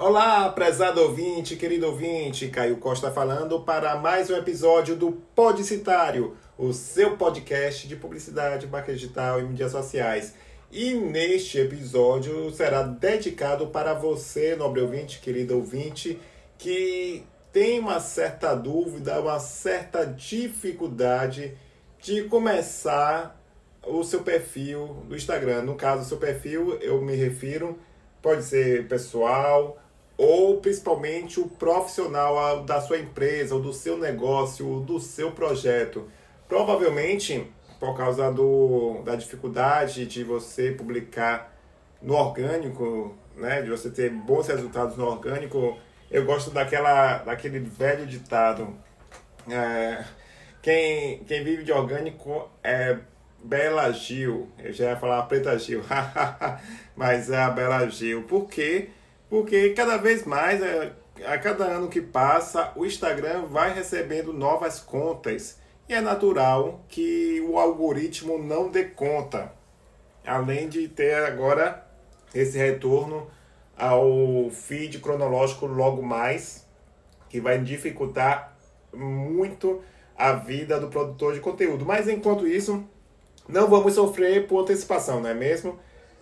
Olá, prezado ouvinte, querido ouvinte, Caio Costa falando para mais um episódio do Podicitário, o seu podcast de publicidade, marca digital e mídias sociais. E neste episódio será dedicado para você, nobre ouvinte, querido ouvinte, que tem uma certa dúvida, uma certa dificuldade de começar o seu perfil do Instagram. No caso, seu perfil, eu me refiro, pode ser pessoal ou principalmente o profissional da sua empresa, ou do seu negócio, ou do seu projeto. Provavelmente, por causa do, da dificuldade de você publicar no orgânico, né, de você ter bons resultados no orgânico, eu gosto daquela, daquele velho ditado. É, quem, quem vive de orgânico é Bela Gil. Eu já ia falar Preta Gil, mas é a Bela Gil. Por quê? Porque cada vez mais, é, a cada ano que passa, o Instagram vai recebendo novas contas. E é natural que o algoritmo não dê conta. Além de ter agora esse retorno ao feed cronológico logo mais, que vai dificultar muito a vida do produtor de conteúdo. Mas enquanto isso, não vamos sofrer por antecipação, não é mesmo?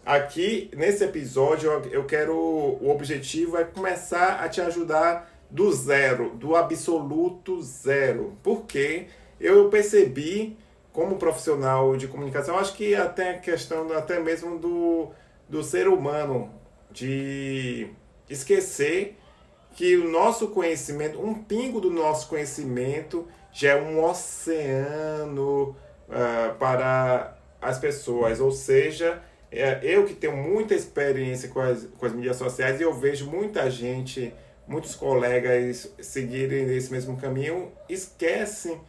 Aqui, nesse episódio, eu quero. O objetivo é começar a te ajudar do zero, do absoluto zero. Porque eu percebi, como profissional de comunicação, acho que até a questão até mesmo do, do ser humano, de esquecer que o nosso conhecimento, um pingo do nosso conhecimento, já é um oceano uh, para as pessoas. Ou seja, é, eu que tenho muita experiência com as, com as mídias sociais eu vejo muita gente, muitos colegas seguirem esse mesmo caminho, esquecem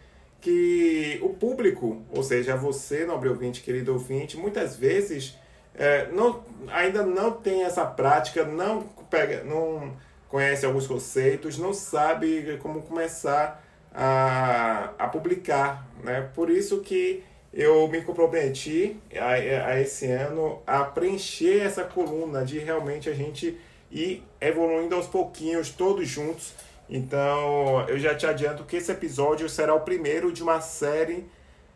que o público, ou seja, você, nobre ouvinte, querido ouvinte, muitas vezes é, não, ainda não tem essa prática, não, pega, não conhece alguns conceitos, não sabe como começar a, a publicar. Né? Por isso que eu me comprometi a, a esse ano a preencher essa coluna de realmente a gente ir evoluindo aos pouquinhos, todos juntos. Então, eu já te adianto que esse episódio será o primeiro de uma série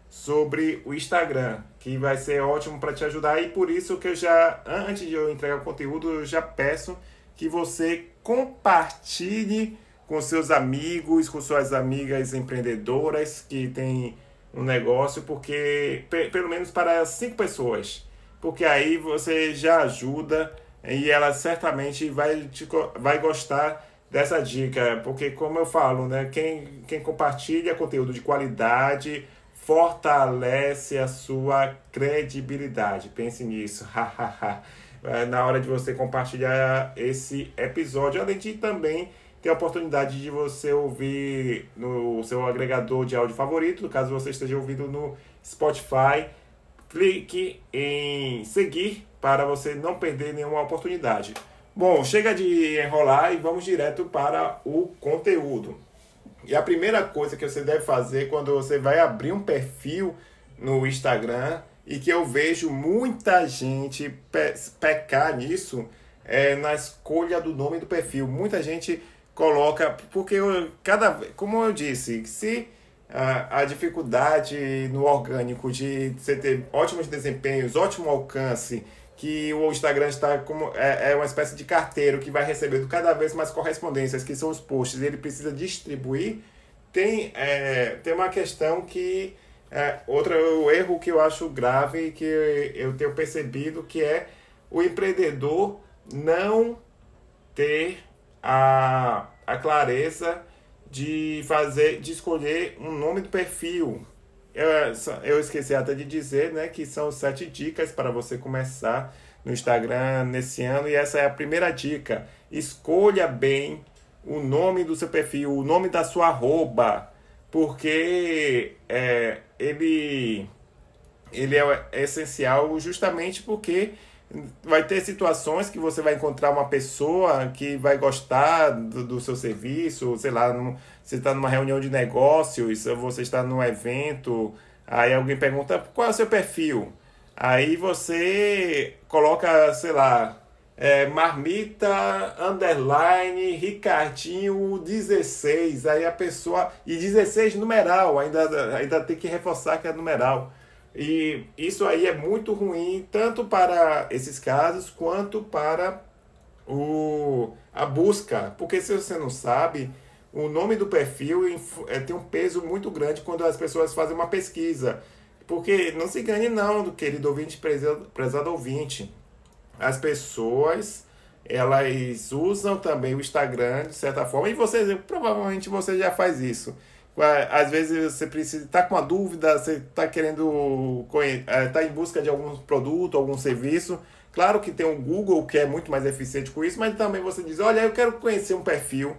sobre o Instagram, que vai ser ótimo para te ajudar e por isso que eu já antes de eu entregar o conteúdo, eu já peço que você compartilhe com seus amigos, com suas amigas empreendedoras que têm um negócio, porque pelo menos para cinco pessoas, porque aí você já ajuda e ela certamente vai, te, vai gostar dessa dica, porque como eu falo, né, quem, quem compartilha conteúdo de qualidade fortalece a sua credibilidade. Pense nisso. É, na hora de você compartilhar esse episódio, além de também ter a oportunidade de você ouvir no seu agregador de áudio favorito, caso você esteja ouvindo no Spotify. Clique em seguir para você não perder nenhuma oportunidade. Bom, chega de enrolar e vamos direto para o conteúdo. E a primeira coisa que você deve fazer quando você vai abrir um perfil no Instagram e que eu vejo muita gente pe pecar nisso é na escolha do nome do perfil. Muita gente coloca, porque eu, cada como eu disse, se a, a dificuldade no orgânico de você ter ótimos desempenhos, ótimo alcance, que o Instagram está como é, é uma espécie de carteiro que vai recebendo cada vez mais correspondências, que são os posts, e ele precisa distribuir. Tem, é, tem uma questão que é, outro erro que eu acho grave que eu tenho percebido que é o empreendedor não ter a, a clareza de fazer, de escolher um nome do perfil. Eu, eu esqueci até de dizer, né, que são sete dicas para você começar no Instagram nesse ano e essa é a primeira dica. Escolha bem o nome do seu perfil, o nome da sua arroba, porque é, ele, ele é essencial justamente porque vai ter situações que você vai encontrar uma pessoa que vai gostar do, do seu serviço, sei lá, num, você está numa reunião de negócios, você está num evento, aí alguém pergunta qual é o seu perfil. Aí você coloca, sei lá, é, Marmita, underline, Ricardinho, 16. Aí a pessoa. E 16 numeral, ainda, ainda tem que reforçar que é numeral. E isso aí é muito ruim, tanto para esses casos quanto para o, a busca. Porque se você não sabe, o nome do perfil é, tem um peso muito grande quando as pessoas fazem uma pesquisa. Porque não se engane não, do querido ouvinte, prezado, prezado ouvinte as pessoas elas usam também o Instagram de certa forma e você provavelmente você já faz isso às vezes você precisa tá com uma dúvida você está querendo estar é, em busca de algum produto algum serviço. Claro que tem o Google que é muito mais eficiente com isso mas também você diz olha eu quero conhecer um perfil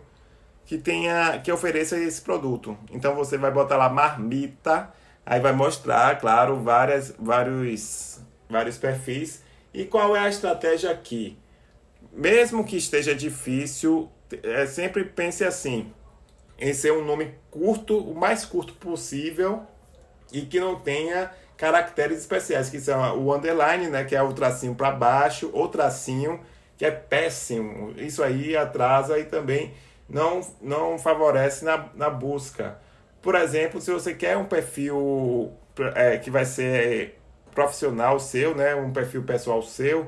que tenha que ofereça esse produto. Então você vai botar lá marmita aí vai mostrar claro várias vários vários perfis. E qual é a estratégia aqui? Mesmo que esteja difícil, é, sempre pense assim, em ser um nome curto, o mais curto possível e que não tenha caracteres especiais, que são o underline, né, que é o tracinho para baixo, o tracinho, que é péssimo. Isso aí atrasa e também não, não favorece na, na busca. Por exemplo, se você quer um perfil é, que vai ser profissional seu, né, um perfil pessoal seu,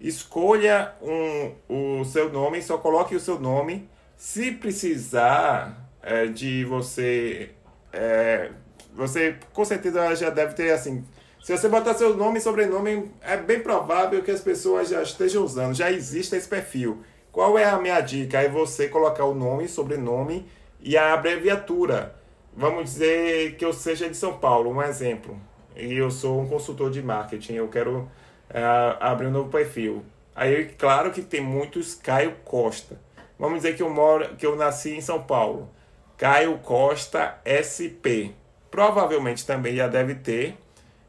escolha um, o seu nome, só coloque o seu nome. Se precisar é, de você, é, você com certeza já deve ter assim. Se você botar seu nome e sobrenome, é bem provável que as pessoas já estejam usando, já existe esse perfil. Qual é a minha dica? É você colocar o nome, sobrenome e a abreviatura. Vamos dizer que eu seja de São Paulo, um exemplo e eu sou um consultor de marketing, eu quero é, abrir um novo perfil. Aí, claro que tem muitos Caio Costa. Vamos dizer que eu moro, que eu nasci em São Paulo. Caio Costa SP. Provavelmente também já deve ter,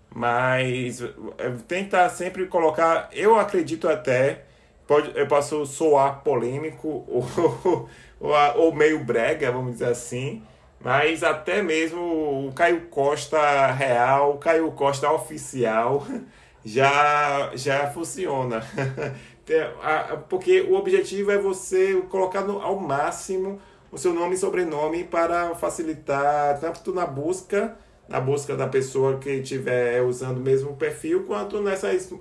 mas é, tentar sempre colocar. Eu acredito até, pode, eu posso soar polêmico ou, ou, ou meio brega, vamos dizer assim, mas até mesmo o Caio Costa real, o Caio Costa oficial já, já funciona. Porque o objetivo é você colocar no, ao máximo o seu nome e sobrenome para facilitar tanto na busca, na busca da pessoa que estiver usando o mesmo perfil, quanto nessas,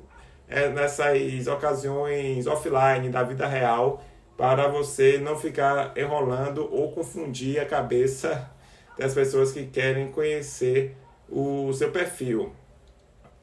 é, nessas ocasiões offline da vida real para você não ficar enrolando ou confundir a cabeça das pessoas que querem conhecer o seu perfil.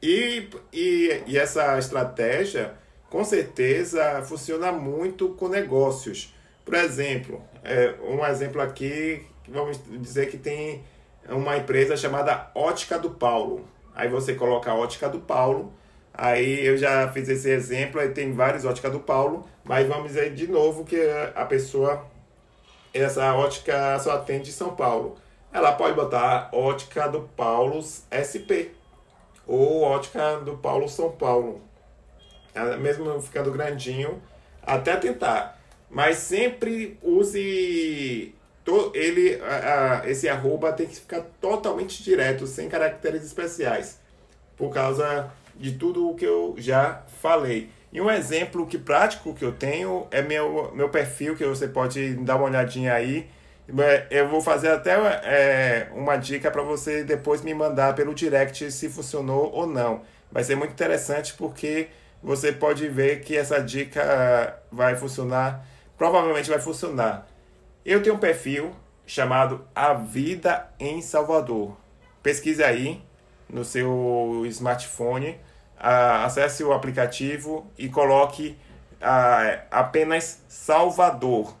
E, e, e essa estratégia, com certeza, funciona muito com negócios. Por exemplo, é, um exemplo aqui, vamos dizer que tem uma empresa chamada Ótica do Paulo. Aí você coloca a Ótica do Paulo Aí eu já fiz esse exemplo, aí tem vários ótica do Paulo, mas vamos dizer de novo que a pessoa, essa ótica só atende São Paulo. Ela pode botar ótica do Paulo SP ou ótica do Paulo São Paulo. Mesmo ficando grandinho, até tentar. Mas sempre use ele, esse arroba tem que ficar totalmente direto, sem caracteres especiais. Por causa de tudo o que eu já falei. E um exemplo que prático que eu tenho é meu, meu perfil, que você pode dar uma olhadinha aí. É, eu vou fazer até é, uma dica para você depois me mandar pelo direct se funcionou ou não. Vai ser muito interessante porque você pode ver que essa dica vai funcionar, provavelmente vai funcionar. Eu tenho um perfil chamado A Vida em Salvador. Pesquise aí no seu smartphone acesse o aplicativo e coloque apenas Salvador.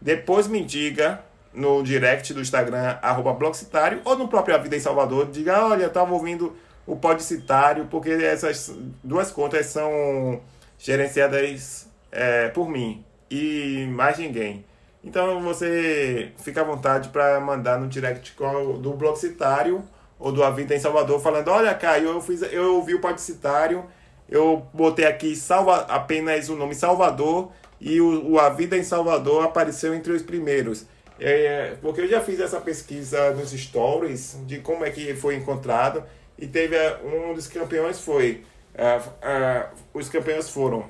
Depois me diga no direct do Instagram, arroba Blogcitário, ou no próprio A Vida em Salvador, diga, olha, eu estava ouvindo o Podcitário, porque essas duas contas são gerenciadas é, por mim e mais ninguém. Então você fica à vontade para mandar no direct do Blogcitário ou do A Vida em Salvador, falando: Olha, Caio, eu, fiz, eu ouvi o Podcitário, eu botei aqui salva, apenas o nome Salvador e o, o A Vida em Salvador apareceu entre os primeiros. É, porque eu já fiz essa pesquisa nos stories de como é que foi encontrado e teve um dos campeões foi uh, uh, os campeões foram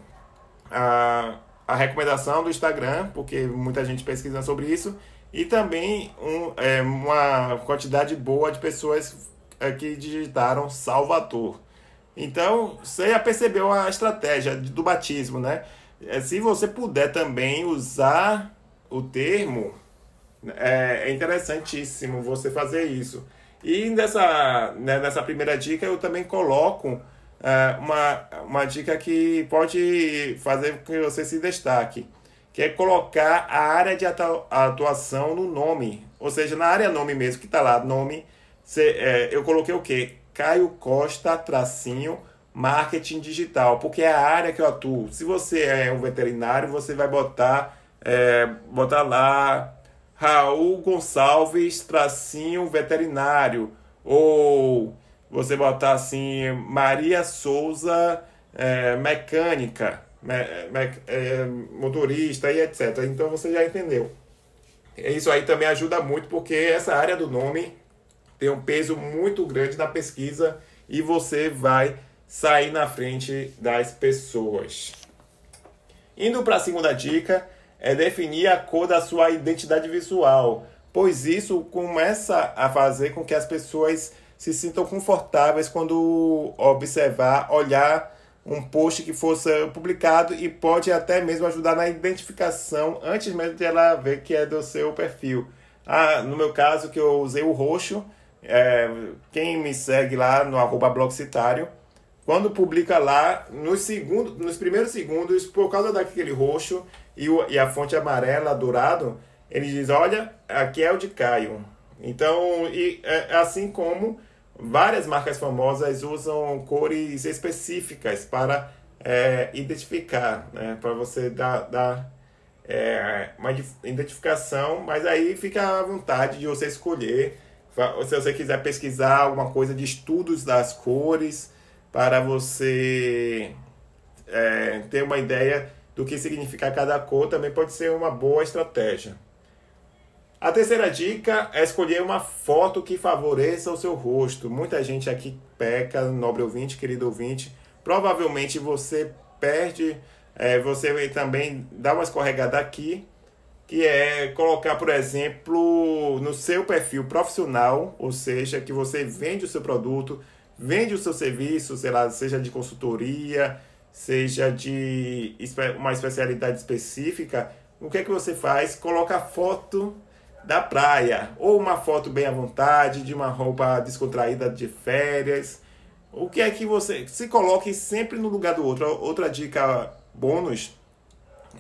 a, a recomendação do Instagram, porque muita gente pesquisa sobre isso, e também um, é, uma quantidade boa de pessoas é, que digitaram Salvador. Então, você já percebeu a estratégia do batismo, né? É, se você puder também usar o termo, é, é interessantíssimo você fazer isso. E nessa, né, nessa primeira dica eu também coloco uma, uma dica que pode fazer com que você se destaque, que é colocar a área de atuação no nome. Ou seja, na área nome mesmo, que está lá, nome, é, eu coloquei o quê? Caio Costa, tracinho, marketing digital, porque é a área que eu atuo. Se você é um veterinário, você vai botar, é, botar lá Raul Gonçalves, tracinho veterinário, ou você botar assim, Maria Souza, é, mecânica, me, me, é, motorista e etc. Então você já entendeu. Isso aí também ajuda muito porque essa área do nome tem um peso muito grande na pesquisa e você vai sair na frente das pessoas. Indo para a segunda dica, é definir a cor da sua identidade visual, pois isso começa a fazer com que as pessoas se sintam confortáveis quando observar, olhar um post que fosse publicado e pode até mesmo ajudar na identificação antes mesmo de ela ver que é do seu perfil. Ah, no meu caso, que eu usei o roxo, é, quem me segue lá no arroba blogcitário, quando publica lá, nos, segundos, nos primeiros segundos, por causa daquele roxo, e, o, e a fonte amarela, dourado, ele diz, olha, aqui é o de Caio. Então, e, é, assim como várias marcas famosas usam cores específicas para é, identificar, né? para você dar, dar é, uma identificação, mas aí fica à vontade de você escolher. Se você quiser pesquisar alguma coisa de estudos das cores, para você é, ter uma ideia do que significa cada cor também pode ser uma boa estratégia. A terceira dica é escolher uma foto que favoreça o seu rosto. Muita gente aqui peca, nobre ouvinte, querido ouvinte. Provavelmente você perde, é, você também dá uma escorregada aqui, que é colocar, por exemplo, no seu perfil profissional, ou seja, que você vende o seu produto, vende o seu serviço, sei lá, seja de consultoria, seja de uma especialidade específica, o que é que você faz? Coloca foto da praia, ou uma foto bem à vontade, de uma roupa descontraída de férias. O que é que você se coloque sempre no lugar do outro? Outra dica bônus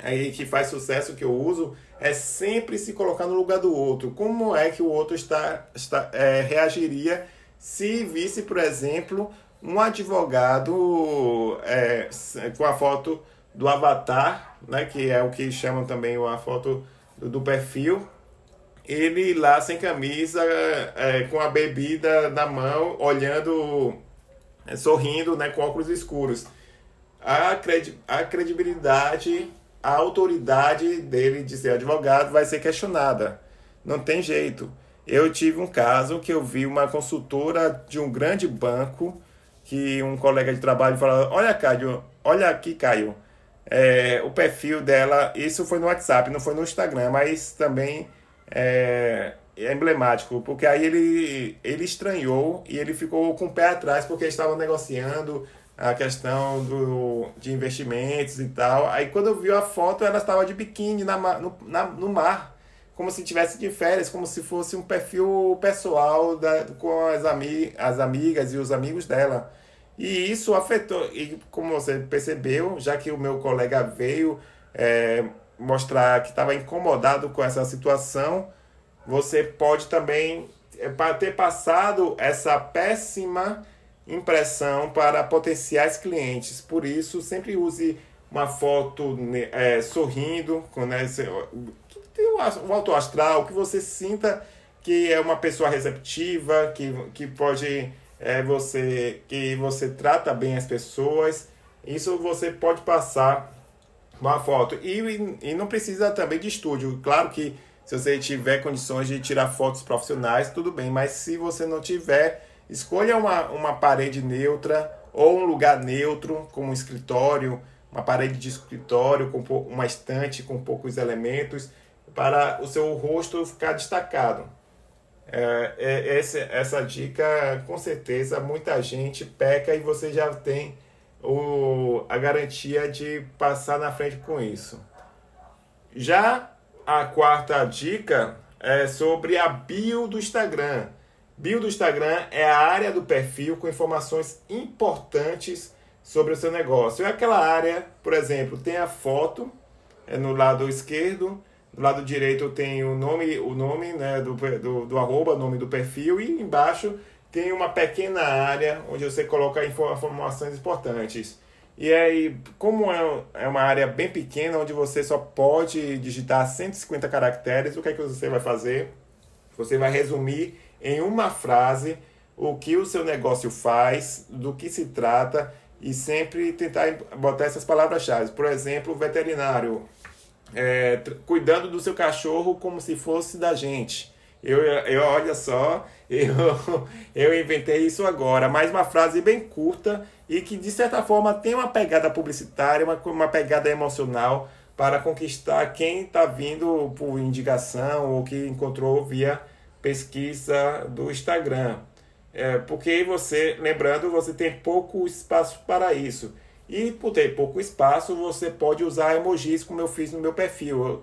aí que faz sucesso que eu uso é sempre se colocar no lugar do outro. Como é que o outro está, está é, reagiria se visse, por exemplo, um advogado é, com a foto do avatar, né, que é o que chamam também a foto do, do perfil, ele lá sem camisa, é, com a bebida na mão, olhando, é, sorrindo, né, com óculos escuros. A, credi a credibilidade, a autoridade dele de ser advogado vai ser questionada. Não tem jeito. Eu tive um caso que eu vi uma consultora de um grande banco que um colega de trabalho falou: Olha, Caio, olha aqui, Caio, é, o perfil dela. Isso foi no WhatsApp, não foi no Instagram, mas também é, é emblemático, porque aí ele, ele estranhou e ele ficou com o pé atrás porque estavam negociando a questão do, de investimentos e tal. Aí quando viu a foto, ela estava de biquíni na, no, na, no mar, como se tivesse de férias, como se fosse um perfil pessoal da, com as, ami, as amigas e os amigos dela. E isso afetou, e como você percebeu, já que o meu colega veio é, mostrar que estava incomodado com essa situação, você pode também é, ter passado essa péssima impressão para potenciais clientes. Por isso, sempre use uma foto é, sorrindo, né, o alto astral, que você sinta que é uma pessoa receptiva, que, que pode é você que você trata bem as pessoas. Isso você pode passar uma foto. E, e não precisa também de estúdio. Claro que se você tiver condições de tirar fotos profissionais, tudo bem. Mas se você não tiver, escolha uma, uma parede neutra ou um lugar neutro, como um escritório, uma parede de escritório com uma estante com poucos elementos para o seu rosto ficar destacado. É, é, essa, essa dica, com certeza, muita gente peca e você já tem o, a garantia de passar na frente com isso. Já a quarta dica é sobre a bio do Instagram. Bio do Instagram é a área do perfil com informações importantes sobre o seu negócio. É aquela área, por exemplo, tem a foto é no lado esquerdo, do lado direito tem o nome, o nome né, do, do, do arroba, nome do perfil, e embaixo tem uma pequena área onde você coloca informações importantes. E aí, como é, é uma área bem pequena, onde você só pode digitar 150 caracteres, o que é que você vai fazer? Você vai resumir em uma frase o que o seu negócio faz, do que se trata e sempre tentar botar essas palavras-chave. Por exemplo, veterinário, é, cuidando do seu cachorro como se fosse da gente. Eu, eu olha só, eu, eu inventei isso agora, mais uma frase bem curta e que de certa forma tem uma pegada publicitária, uma, uma pegada emocional para conquistar quem está vindo por indicação ou que encontrou via pesquisa do Instagram. É, porque você, lembrando, você tem pouco espaço para isso. E por ter pouco espaço, você pode usar emojis como eu fiz no meu perfil.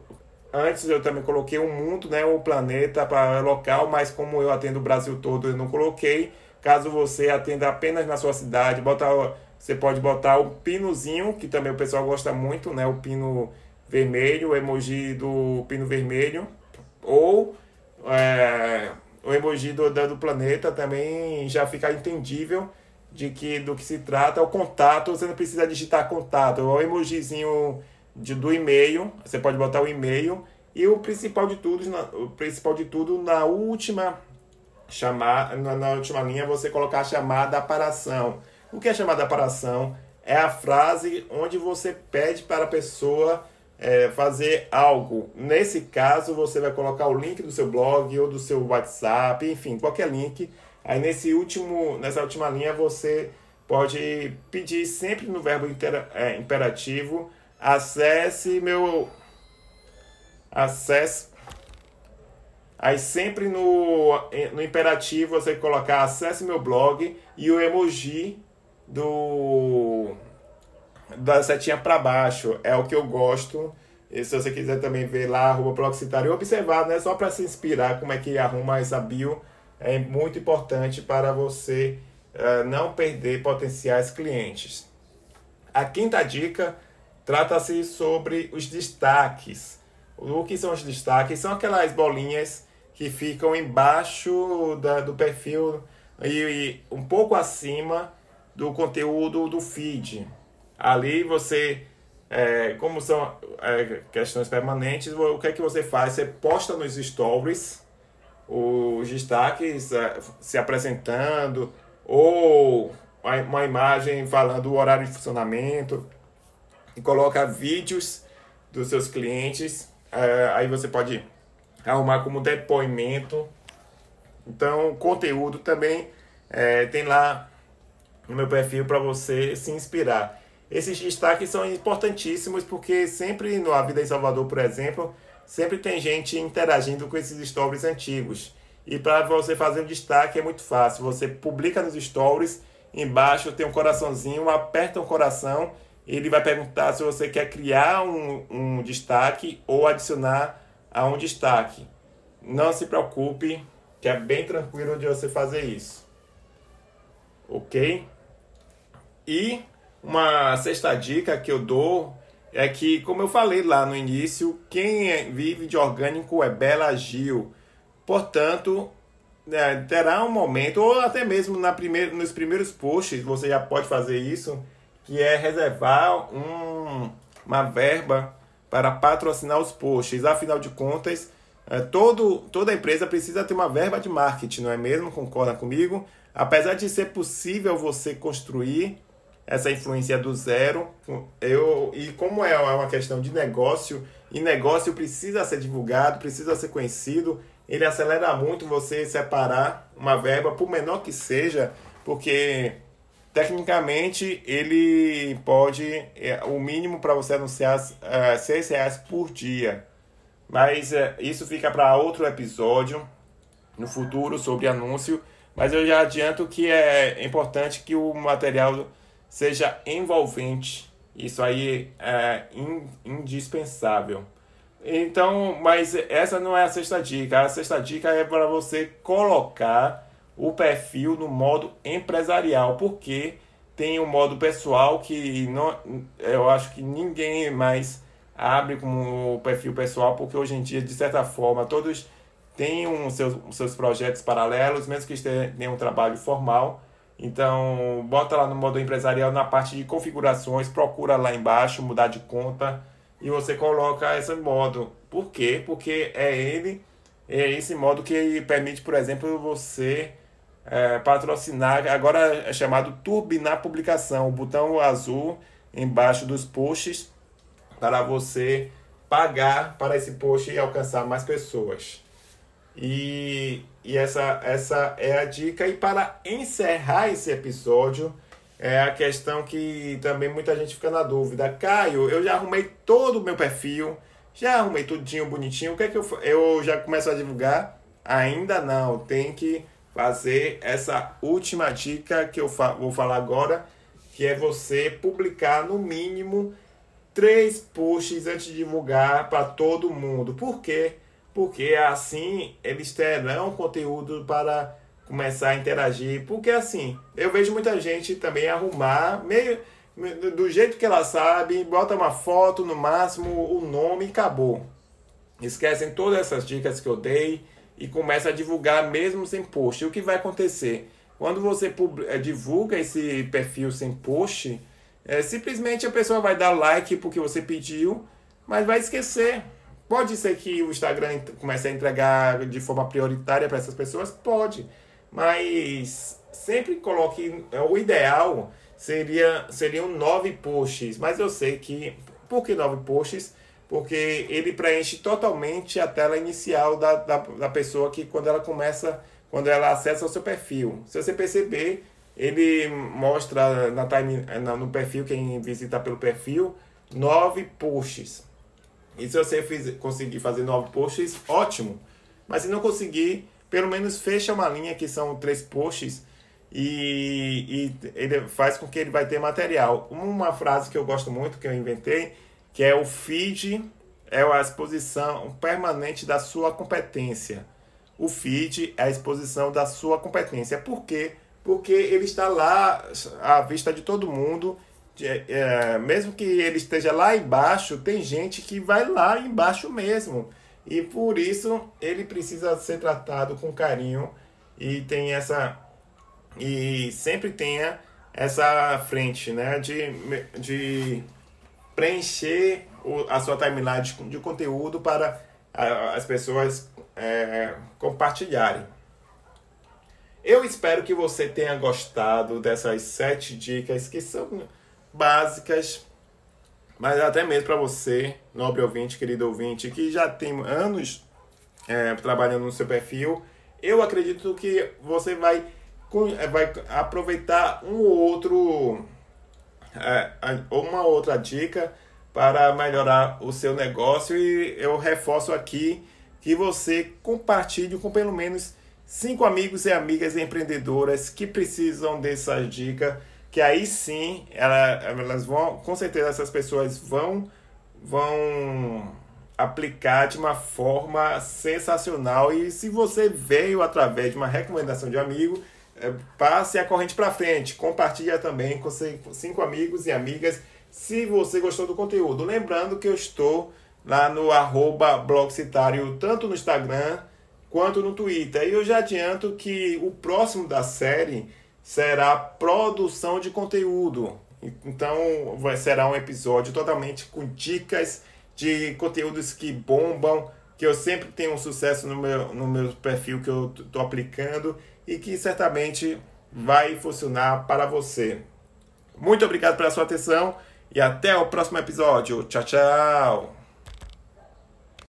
Antes eu também coloquei um mundo, né, um planeta para local, mas como eu atendo o Brasil todo, eu não coloquei. Caso você atenda apenas na sua cidade, botar, você pode botar o pinozinho, que também o pessoal gosta muito, né, o pino vermelho, o emoji do pino vermelho, ou é, o emoji do, do planeta também já fica entendível de que do que se trata. O contato, você não precisa digitar contato, é o emojizinho de, do e-mail, você pode botar o e-mail e o principal de tudo, na, o principal de tudo na última chamar na, na última linha você colocar a chamada para ação. O que é chamada para ação? É a frase onde você pede para a pessoa é, fazer algo. Nesse caso, você vai colocar o link do seu blog ou do seu WhatsApp, enfim, qualquer link. Aí nesse último, nessa última linha você pode pedir sempre no verbo intera, é, imperativo acesse meu acesse aí sempre no, no imperativo você colocar acesse meu blog e o emoji do da setinha para baixo. É o que eu gosto. E se você quiser também ver lá, arroba Proxitário, observar, né? Só para se inspirar como é que arruma essa bio, é muito importante para você uh, não perder potenciais clientes. A quinta dica trata-se sobre os destaques. O que são os destaques? São aquelas bolinhas que ficam embaixo da, do perfil e, e um pouco acima do conteúdo do feed. Ali você, é, como são é, questões permanentes, o que é que você faz? Você posta nos stories os destaques é, se apresentando ou uma imagem falando o horário de funcionamento e coloca vídeos dos seus clientes. É, aí você pode arrumar como depoimento. Então, conteúdo também é, tem lá no meu perfil para você se inspirar. Esses destaques são importantíssimos porque sempre no A Vida em Salvador, por exemplo, sempre tem gente interagindo com esses stories antigos. E para você fazer um destaque é muito fácil. Você publica nos stories, embaixo tem um coraçãozinho, aperta um coração ele vai perguntar se você quer criar um, um destaque ou adicionar a um destaque. Não se preocupe, que é bem tranquilo de você fazer isso. Ok? E uma sexta dica que eu dou é que, como eu falei lá no início, quem é, vive de orgânico é Bela Gil. Portanto, é, terá um momento, ou até mesmo na nos primeiros posts, você já pode fazer isso, que é reservar um, uma verba para patrocinar os posts. Afinal de contas, é, todo, toda empresa precisa ter uma verba de marketing, não é mesmo? Concorda comigo? Apesar de ser possível você construir essa influência do zero. Eu, e como é uma questão de negócio, e negócio precisa ser divulgado, precisa ser conhecido, ele acelera muito você separar uma verba, por menor que seja, porque tecnicamente ele pode, é, o mínimo para você anunciar é 6 reais por dia. Mas é, isso fica para outro episódio no futuro sobre anúncio. Mas eu já adianto que é importante que o material seja envolvente. Isso aí é indispensável. Então, mas essa não é a sexta dica. A sexta dica é para você colocar o perfil no modo empresarial, porque tem o um modo pessoal que não, eu acho que ninguém mais abre como perfil pessoal, porque hoje em dia, de certa forma, todos têm um, seus, seus projetos paralelos, mesmo que tenham um trabalho formal. Então, bota lá no modo empresarial na parte de configurações, procura lá embaixo, mudar de conta e você coloca esse modo. Por quê? Porque é ele, é esse modo que permite, por exemplo, você é, patrocinar, agora é chamado turbinar publicação, o botão azul embaixo dos posts para você pagar para esse post e alcançar mais pessoas. E, e essa, essa é a dica. E para encerrar esse episódio, é a questão que também muita gente fica na dúvida. Caio, eu já arrumei todo o meu perfil, já arrumei tudinho bonitinho. O que é que eu, eu já começo a divulgar? Ainda não, tem que fazer essa última dica que eu vou falar agora, que é você publicar no mínimo três posts antes de divulgar para todo mundo. Por quê? Porque assim eles terão conteúdo para começar a interagir. Porque assim, eu vejo muita gente também arrumar, meio do jeito que ela sabe, bota uma foto, no máximo o nome e acabou. Esquecem todas essas dicas que eu dei e começa a divulgar mesmo sem post. E o que vai acontecer? Quando você eh, divulga esse perfil sem post, é, simplesmente a pessoa vai dar like porque você pediu, mas vai esquecer. Pode ser que o Instagram comece a entregar de forma prioritária para essas pessoas? Pode. Mas sempre coloque. É, o ideal seria seriam nove posts. Mas eu sei que. Por que nove posts? Porque ele preenche totalmente a tela inicial da, da, da pessoa que quando ela começa, quando ela acessa o seu perfil. Se você perceber, ele mostra na time, no perfil, quem visita pelo perfil, nove posts. E se você fiz, conseguir fazer nove posts, ótimo. Mas se não conseguir, pelo menos fecha uma linha que são três posts e, e ele faz com que ele vai ter material. Uma frase que eu gosto muito, que eu inventei, que é o feed é a exposição permanente da sua competência. O feed é a exposição da sua competência. Por quê? Porque ele está lá à vista de todo mundo. É, mesmo que ele esteja lá embaixo, tem gente que vai lá embaixo mesmo. E por isso ele precisa ser tratado com carinho e tem essa e sempre tenha essa frente, né, de, de preencher a sua timeline de, de conteúdo para as pessoas é, compartilharem. Eu espero que você tenha gostado dessas sete dicas que são básicas mas até mesmo para você, nobre ouvinte, querido ouvinte, que já tem anos é, trabalhando no seu perfil, eu acredito que você vai, é, vai aproveitar um outro, é, uma outra dica para melhorar o seu negócio e eu reforço aqui que você compartilhe com pelo menos cinco amigos e amigas empreendedoras que precisam dessa dica que aí sim ela, elas vão, com certeza essas pessoas vão, vão aplicar de uma forma sensacional. E se você veio através de uma recomendação de amigo, passe a corrente para frente, compartilhe também com cinco amigos e amigas se você gostou do conteúdo. Lembrando que eu estou lá no arroba blogcitário, tanto no Instagram quanto no Twitter. E eu já adianto que o próximo da série será produção de conteúdo. Então, vai, será um episódio totalmente com dicas de conteúdos que bombam, que eu sempre tenho um sucesso no meu, no meu perfil que eu estou aplicando e que certamente vai funcionar para você. Muito obrigado pela sua atenção e até o próximo episódio. Tchau, tchau!